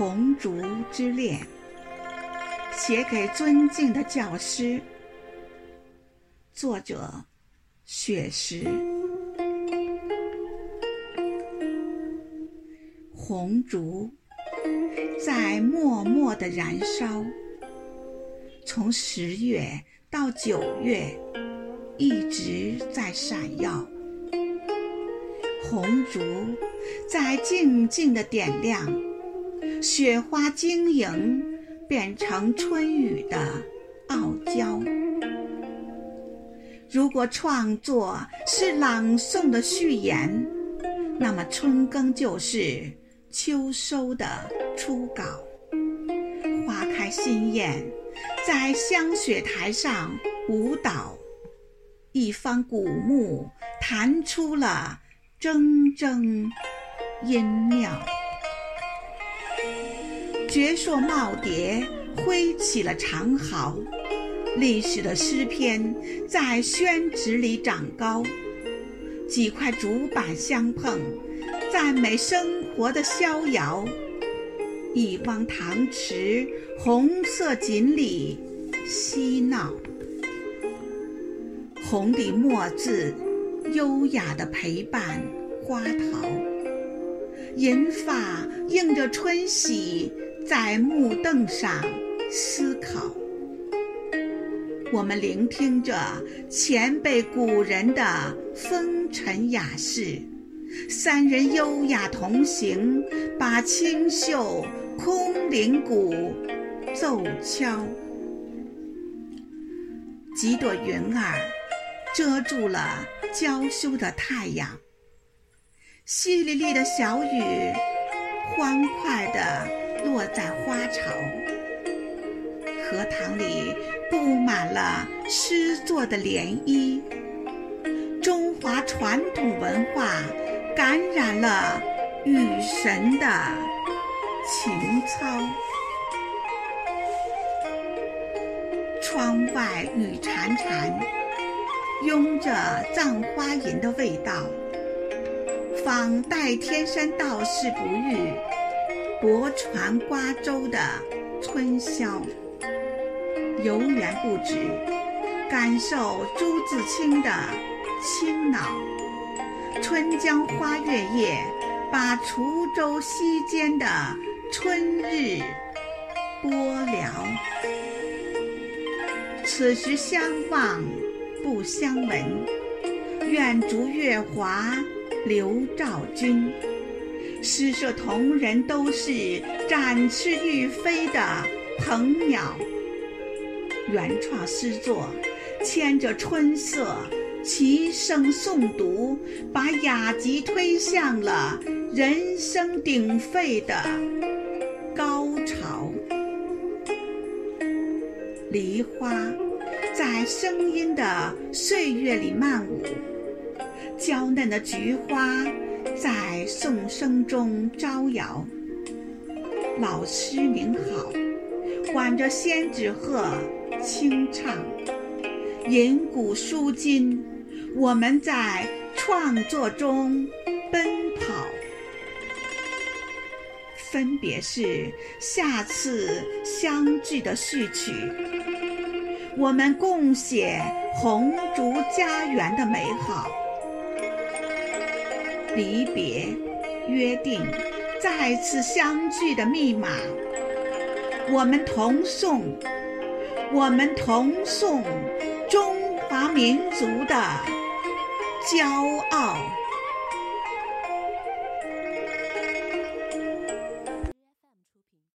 红烛之恋》，写给尊敬的教师。作者：雪石。红烛在默默的燃烧，从十月到九月，一直在闪耀。红烛在静静的点亮，雪花晶莹，变成春雨的傲娇。如果创作是朗诵的序言，那么春耕就是秋收的初稿。花开新艳，在香雪台上舞蹈，一方古木弹出了铮铮音妙。绝硕耄耋挥起了长毫。历史的诗篇在宣纸里长高，几块竹板相碰，赞美生活的逍遥。一汪塘池，红色锦鲤嬉闹。红底墨字，优雅的陪伴花桃。银发映着春喜，在木凳上思考。我们聆听着前辈古人的风尘雅事，三人优雅同行，把清秀空灵鼓奏敲。几朵云儿遮住了娇羞的太阳，淅沥沥的小雨欢快地落在花潮，荷塘里。布满了诗作的涟漪，中华传统文化感染了雨神的情操。窗外雨潺潺，拥着葬花吟的味道，仿代天山道士不遇，泊船瓜洲的春宵。游园不止，感受朱自清的清脑。春江花月夜，把滁州西间的春日播了。此时相望不相闻，愿逐月华流照君。诗社同仁都是展翅欲飞的鹏鸟。原创诗作，牵着春色，齐声诵读，把雅集推向了人声鼎沸的高潮。梨花在声音的岁月里漫舞，娇嫩的菊花在颂声中招摇。老师您好，挽着仙纸鹤。轻唱，吟古书今，我们在创作中奔跑。分别是下次相聚的序曲，我们共写红烛家园的美好。离别，约定，再次相聚的密码，我们同颂。我们同颂中华民族的骄傲。